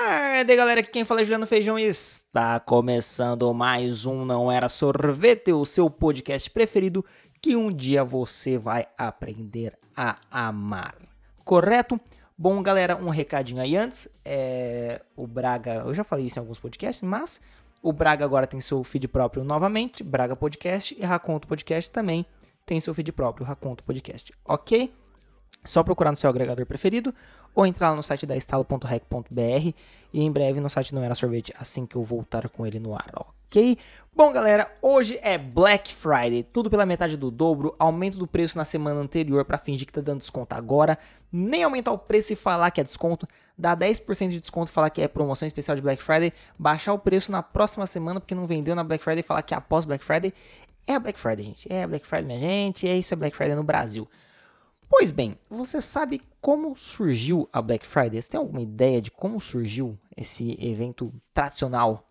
tarde, galera. Aqui quem fala é Juliano Feijão e está começando mais um Não Era Sorvete, o seu podcast preferido que um dia você vai aprender a amar. Correto? Bom, galera, um recadinho aí antes. É, o Braga, eu já falei isso em alguns podcasts, mas o Braga agora tem seu feed próprio novamente, Braga Podcast, e Raconto Podcast também tem seu feed próprio, Raconto Podcast, ok? Só procurar no seu agregador preferido ou entrar lá no site da estalo.rec.br e em breve no site Não Era Sorvete assim que eu voltar com ele no ar, ok? Bom, galera, hoje é Black Friday, tudo pela metade do dobro, aumento do preço na semana anterior para fingir que tá dando desconto agora, nem aumentar o preço e falar que é desconto, dar 10% de desconto falar que é promoção especial de Black Friday, baixar o preço na próxima semana porque não vendeu na Black Friday falar que é após Black Friday. É Black Friday, gente. É Black Friday, minha gente. É isso, é Black Friday no Brasil. Pois bem, você sabe como surgiu a Black Friday? Você tem alguma ideia de como surgiu esse evento tradicional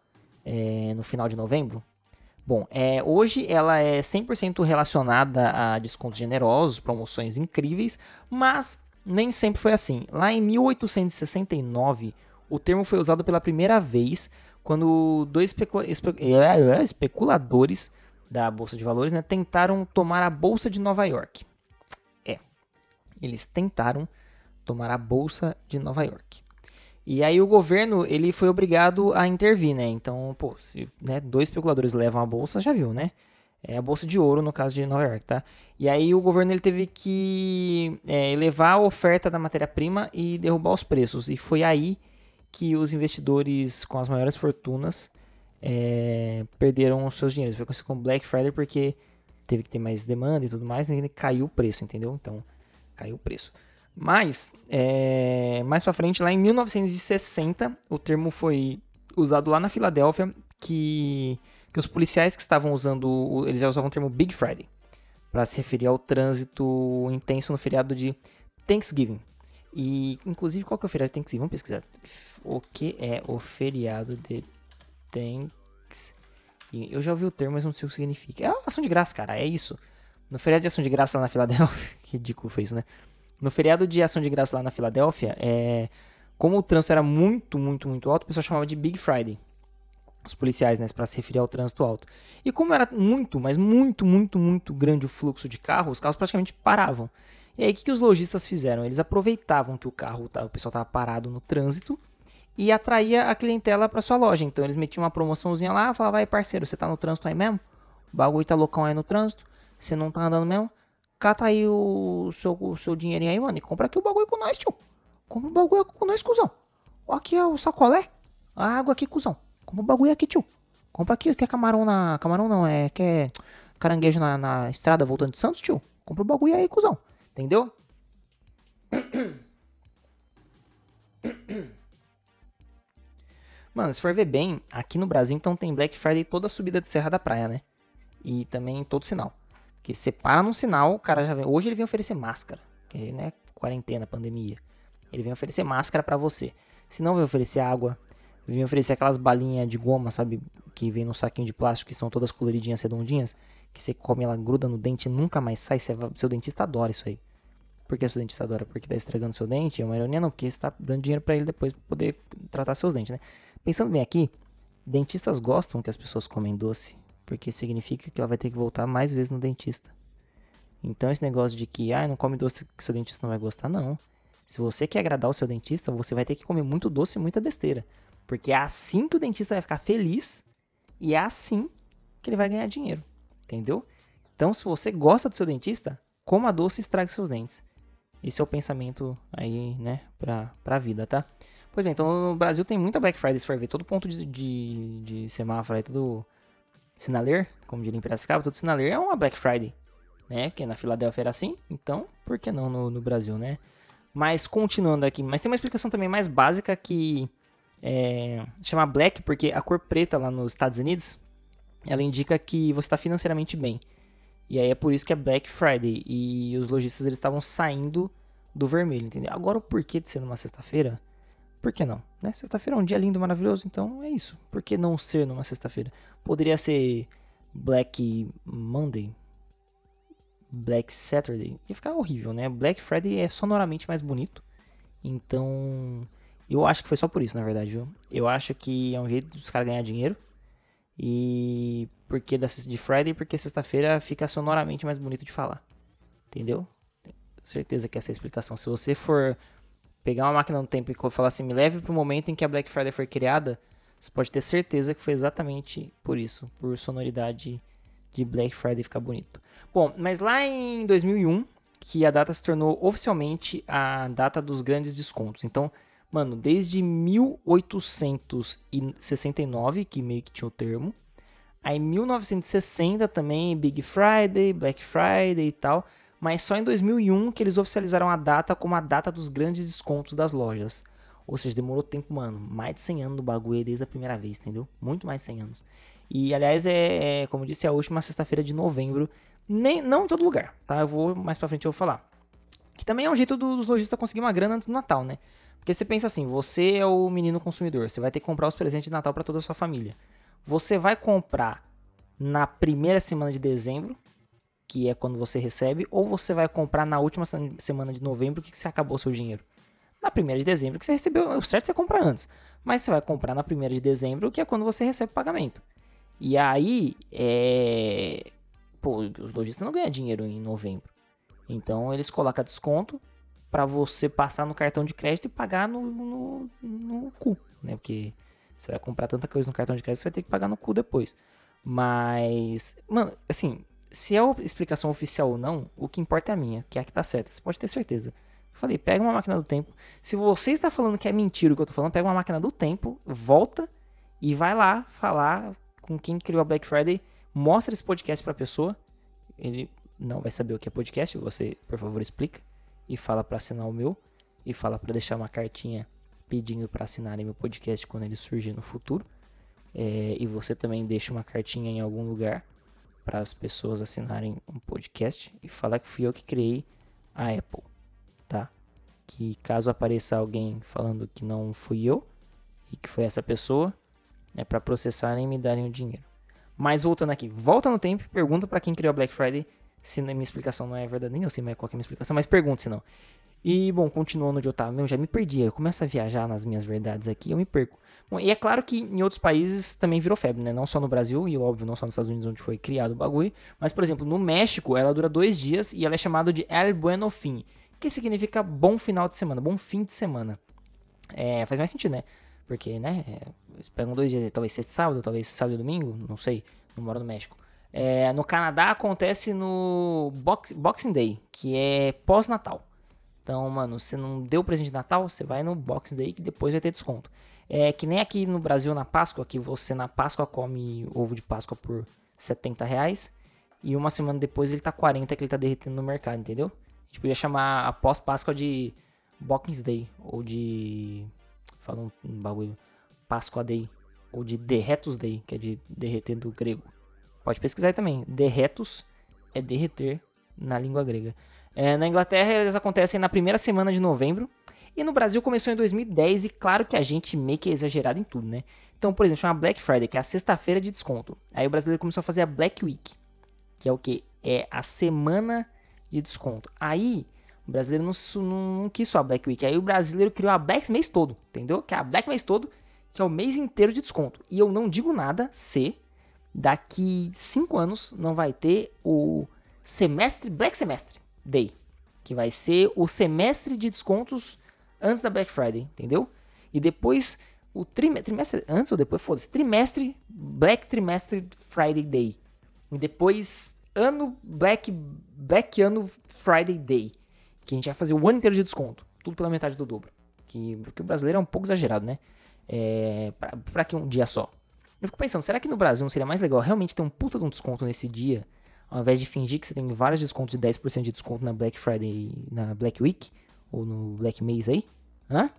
é, no final de novembro? Bom, é, hoje ela é 100% relacionada a descontos generosos, promoções incríveis, mas nem sempre foi assim. Lá em 1869, o termo foi usado pela primeira vez quando dois especula espe é, especuladores da Bolsa de Valores né, tentaram tomar a Bolsa de Nova York. Eles tentaram tomar a bolsa de Nova York. E aí o governo ele foi obrigado a intervir, né? Então, pô, se né, dois especuladores levam a bolsa, já viu, né? É a bolsa de ouro no caso de Nova York, tá? E aí o governo ele teve que é, elevar a oferta da matéria-prima e derrubar os preços. E foi aí que os investidores com as maiores fortunas é, perderam os seus dinheiros. Foi como Black Friday porque teve que ter mais demanda e tudo mais, e caiu o preço, entendeu? Então, caiu o preço. Mas, é, mais para frente, lá em 1960, o termo foi usado lá na Filadélfia, que, que os policiais que estavam usando, eles já usavam o termo Big Friday, para se referir ao trânsito intenso no feriado de Thanksgiving. E, inclusive, qual que é o feriado de Thanksgiving? Vamos pesquisar. O que é o feriado de Thanksgiving? Eu já ouvi o termo, mas não sei o que significa. É uma ação de graça, cara, é isso. No feriado de ação de graça lá na Filadélfia, ridículo foi isso, né? No feriado de ação de graça lá na Filadélfia, é, como o trânsito era muito, muito, muito alto, o pessoal chamava de Big Friday. Os policiais, né, para se referir ao trânsito alto. E como era muito, mas muito, muito, muito grande o fluxo de carro, os carros praticamente paravam. E aí o que, que os lojistas fizeram? Eles aproveitavam que o carro, o pessoal estava parado no trânsito e atraía a clientela para sua loja. Então eles metiam uma promoçãozinha lá, falavam, vai parceiro, você tá no trânsito aí mesmo? O bagulho tá loucão aí no trânsito? Você não tá andando mesmo? Cata aí o seu, o seu dinheirinho aí, mano, e compra aqui o bagulho com nós, tio. Compra o bagulho com nós, cuzão. Aqui é o sacolé. A água aqui, cuzão. Compra o bagulho aqui, tio. Compra aqui, quer camarão na... Camarão não, é... Quer caranguejo na, na estrada voltando de Santos, tio? Compra o bagulho aí, cuzão. Entendeu? Mano, se for ver bem, aqui no Brasil então tem Black Friday toda a subida de Serra da Praia, né? E também todo sinal. Porque você para num sinal, o cara já vem. Hoje ele vem oferecer máscara. Que, né? Quarentena, pandemia. Ele vem oferecer máscara para você. Se não, vem oferecer água. Vem oferecer aquelas balinhas de goma, sabe? Que vem num saquinho de plástico, que são todas coloridinhas, redondinhas. Que você come, ela gruda no dente e nunca mais sai. Você, seu dentista adora isso aí. Por que seu dentista adora? Porque tá estragando seu dente? É uma ironia, não. Porque você tá dando dinheiro para ele depois poder tratar seus dentes, né? Pensando bem aqui, dentistas gostam que as pessoas comem doce porque significa que ela vai ter que voltar mais vezes no dentista. Então esse negócio de que, ah, não come doce que seu dentista não vai gostar, não. Se você quer agradar o seu dentista, você vai ter que comer muito doce e muita besteira. Porque é assim que o dentista vai ficar feliz e é assim que ele vai ganhar dinheiro. Entendeu? Então, se você gosta do seu dentista, coma doce e estrague seus dentes. Esse é o pensamento aí, né, pra, pra vida, tá? Pois bem, então no Brasil tem muita Black Friday, se for ver. Todo ponto de, de, de semáforo aí, todo Sinaler, como diria em Piracicaba, todo Sinaler é uma Black Friday, né? Que na Filadélfia era assim, então por que não no, no, Brasil, né? Mas continuando aqui, mas tem uma explicação também mais básica que é, chama Black porque a cor preta lá nos Estados Unidos ela indica que você está financeiramente bem. E aí é por isso que é Black Friday e os lojistas eles estavam saindo do vermelho, entendeu? Agora o porquê de ser numa sexta-feira por que não? Né? Sexta-feira é um dia lindo, maravilhoso, então é isso. Por que não ser numa sexta-feira? Poderia ser Black Monday, Black Saturday. Ia ficar horrível, né? Black Friday é sonoramente mais bonito. Então, Eu acho que foi só por isso, na verdade, viu? Eu acho que é um jeito dos caras ganhar dinheiro. E porque da de Friday, porque sexta-feira fica sonoramente mais bonito de falar. Entendeu? Certeza que essa é a explicação. Se você for pegar uma máquina no tempo e falar assim, me leve pro momento em que a Black Friday foi criada, você pode ter certeza que foi exatamente por isso, por sonoridade de Black Friday ficar bonito. Bom, mas lá em 2001, que a data se tornou oficialmente a data dos grandes descontos. Então, mano, desde 1869, que meio que tinha o termo, aí 1960 também Big Friday, Black Friday e tal, mas só em 2001 que eles oficializaram a data como a data dos grandes descontos das lojas. Ou seja, demorou tempo, mano, mais de 100 anos do bagulho desde a primeira vez, entendeu? Muito mais de 100 anos. E, aliás, é, é como disse, é a última sexta-feira de novembro. Nem, não em todo lugar, tá? Eu vou, mais pra frente eu vou falar. Que também é um jeito dos lojistas conseguir uma grana antes do Natal, né? Porque você pensa assim, você é o menino consumidor, você vai ter que comprar os presentes de Natal para toda a sua família. Você vai comprar na primeira semana de dezembro, que é quando você recebe, ou você vai comprar na última semana de novembro, que você acabou o seu dinheiro. Na primeira de dezembro, que você recebeu, o certo é você compra antes. Mas você vai comprar na primeira de dezembro, que é quando você recebe o pagamento. E aí, é... Pô, os lojistas não ganham dinheiro em novembro. Então eles colocam desconto para você passar no cartão de crédito e pagar no, no, no, cu, né? Porque você vai comprar tanta coisa no cartão de crédito, você vai ter que pagar no cu depois. Mas, mano, assim, se é a explicação oficial ou não, o que importa é a minha, que é a que tá certa. Você pode ter certeza. Eu falei, pega uma máquina do tempo. Se você está falando que é mentira o que eu tô falando, pega uma máquina do tempo, volta e vai lá falar com quem criou a Black Friday, mostra esse podcast pra pessoa. Ele não vai saber o que é podcast, você, por favor, explica e fala para assinar o meu e fala para deixar uma cartinha pedindo para assinarem meu podcast quando ele surgir no futuro. É, e você também deixa uma cartinha em algum lugar para as pessoas assinarem um podcast e falar que fui eu que criei a Apple, tá? Que caso apareça alguém falando que não fui eu e que foi essa pessoa, é para processarem e me darem o dinheiro. Mas voltando aqui, volta no tempo, pergunta para quem criou a Black Friday se minha explicação não é verdade, nem eu sei mais qual é a minha explicação, mas pergunte se não. E, bom, continuando onde eu tava, eu já me perdi, eu começo a viajar nas minhas verdades aqui, eu me perco. E é claro que em outros países também virou febre, né? Não só no Brasil, e óbvio, não só nos Estados Unidos, onde foi criado o bagulho, mas, por exemplo, no México, ela dura dois dias e ela é chamada de El Bueno Fin, que significa bom final de semana, bom fim de semana. É, faz mais sentido, né? Porque, né, eles pegam dois dias, talvez sexta sábado, talvez sábado e domingo, não sei, não moro no México. É, no Canadá acontece no Box, Boxing Day, que é pós-Natal. Então, mano, se não deu presente de Natal, você vai no Boxing Day que depois vai ter desconto. É que nem aqui no Brasil na Páscoa, que você na Páscoa come ovo de Páscoa por 70 reais. E uma semana depois ele tá 40 que ele tá derretendo no mercado, entendeu? A gente podia chamar a pós-Páscoa de Boxing Day. Ou de. Fala um, bagulho. Páscoa Day. Ou de Derretus Day, que é de derreter do grego. Pode pesquisar também. Derretus é derreter na língua grega. É, na Inglaterra eles acontecem na primeira semana de novembro. E no Brasil começou em 2010 e claro que a gente meio que é exagerado em tudo, né? Então, por exemplo, uma Black Friday, que é a sexta-feira de desconto. Aí o brasileiro começou a fazer a Black Week, que é o que? É a semana de desconto. Aí o brasileiro não, não, não, quis só a Black Week. Aí o brasileiro criou a Black mês todo, entendeu? Que é a Black mês todo, que é o mês inteiro de desconto. E eu não digo nada se daqui cinco anos não vai ter o semestre Black Semestre Day, que vai ser o semestre de descontos antes da Black Friday, entendeu? E depois o trimestre, trimestre antes ou depois, foda-se, trimestre Black Trimestre Friday Day. E depois ano Black Black ano Friday Day, que a gente vai fazer o ano inteiro de desconto, tudo pela metade do dobro. Que porque o brasileiro é um pouco exagerado, né? É, pra, que um dia só? Eu fico pensando, será que no Brasil não seria mais legal realmente ter um puta de um desconto nesse dia, ao invés de fingir que você tem vários descontos de 10% de desconto na Black Friday, na Black Week, ou no Black Mês aí? Hã?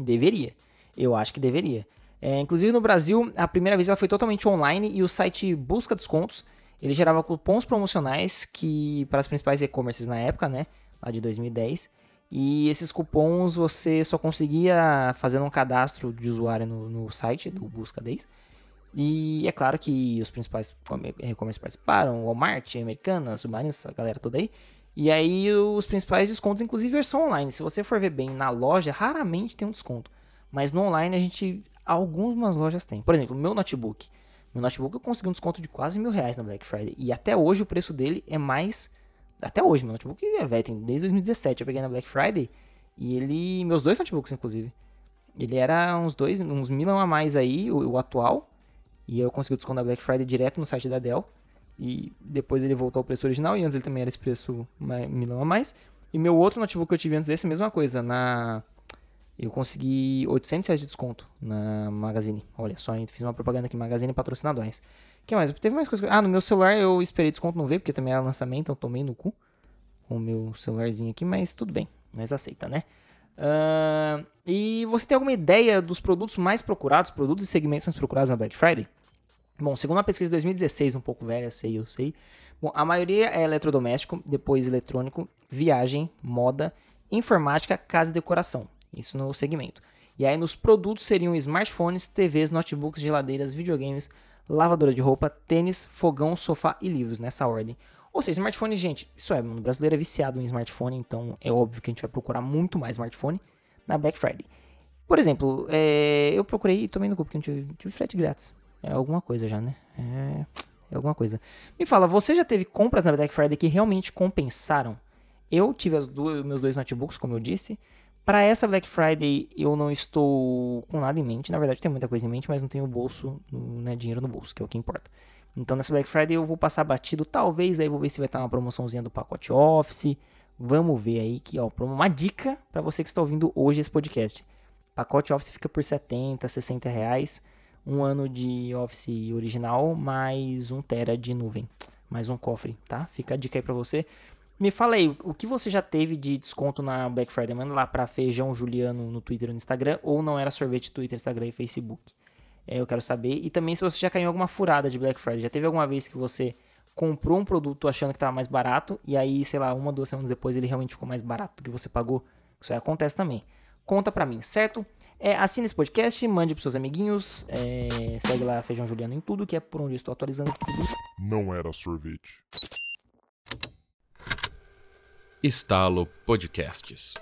Deveria. Eu acho que deveria. É, inclusive no Brasil, a primeira vez ela foi totalmente online e o site Busca Descontos, ele gerava cupons promocionais que para as principais e-commerces na época, né, lá de 2010. E esses cupons você só conseguia fazendo um cadastro de usuário no, no site do Busca 10. E é claro que os principais e-commerce participaram, Walmart, Americanas, Submarino, a galera toda aí. E aí os principais descontos, inclusive versão online. Se você for ver bem na loja, raramente tem um desconto. Mas no online a gente. Algumas lojas têm. Por exemplo, meu notebook. Meu notebook eu consegui um desconto de quase mil reais na Black Friday. E até hoje o preço dele é mais. Até hoje, meu notebook é velho, desde 2017. Eu peguei na Black Friday. E ele. Meus dois notebooks, inclusive. Ele era uns dois, uns milão a mais aí, o, o atual. E eu consegui o desconto da Black Friday direto no site da Dell. E depois ele voltou ao preço original. E antes ele também era esse preço milão a mais. E meu outro notebook que eu tive antes desse, mesma coisa. Na eu consegui 800 reais de desconto na Magazine. Olha só, fiz uma propaganda aqui, Magazine patrocinadores. que mais? Teve mais coisas. Ah, no meu celular eu esperei desconto não ver, porque também era lançamento, então tomei no cu com o meu celularzinho aqui, mas tudo bem, mas aceita, né? Uh, e você tem alguma ideia dos produtos mais procurados, produtos e segmentos mais procurados na Black Friday? Bom, segundo uma pesquisa de 2016, um pouco velha, sei, eu sei. Bom, a maioria é eletrodoméstico, depois eletrônico, viagem, moda, informática, casa e decoração. Isso no segmento. E aí nos produtos seriam smartphones, TVs, notebooks, geladeiras, videogames, lavadora de roupa, tênis, fogão, sofá e livros, nessa ordem. Ou seja, smartphone, gente, isso é, o brasileiro é viciado em smartphone, então é óbvio que a gente vai procurar muito mais smartphone na Black Friday. Por exemplo, é, eu procurei também no porque não tive, tive frete grátis. É alguma coisa já, né? É, é alguma coisa. Me fala, você já teve compras na Black Friday que realmente compensaram? Eu tive as duas, meus dois notebooks, como eu disse. Para essa Black Friday eu não estou com nada em mente. Na verdade, tem muita coisa em mente, mas não tenho bolso, né, dinheiro no bolso, que é o que importa. Então nessa Black Friday eu vou passar batido. Talvez aí vou ver se vai estar uma promoçãozinha do pacote Office. Vamos ver aí que, ó, uma dica para você que está ouvindo hoje esse podcast. Pacote Office fica por 70, 60 reais. Um ano de Office original, mais um tera de nuvem. Mais um cofre, tá? Fica a dica aí para você. Me fala aí, o que você já teve de desconto na Black Friday? Manda lá para Feijão Juliano no Twitter e no Instagram, ou não era sorvete Twitter, Instagram e Facebook. É, eu quero saber. E também se você já caiu em alguma furada de Black Friday. Já teve alguma vez que você comprou um produto achando que estava mais barato, e aí, sei lá, uma, duas semanas depois ele realmente ficou mais barato do que você pagou? Isso aí acontece também. Conta pra mim, certo? É, assine esse podcast, mande pros seus amiguinhos, é, segue lá Feijão Juliano em tudo, que é por onde eu estou atualizando tudo. Não era sorvete. Estalo Podcasts.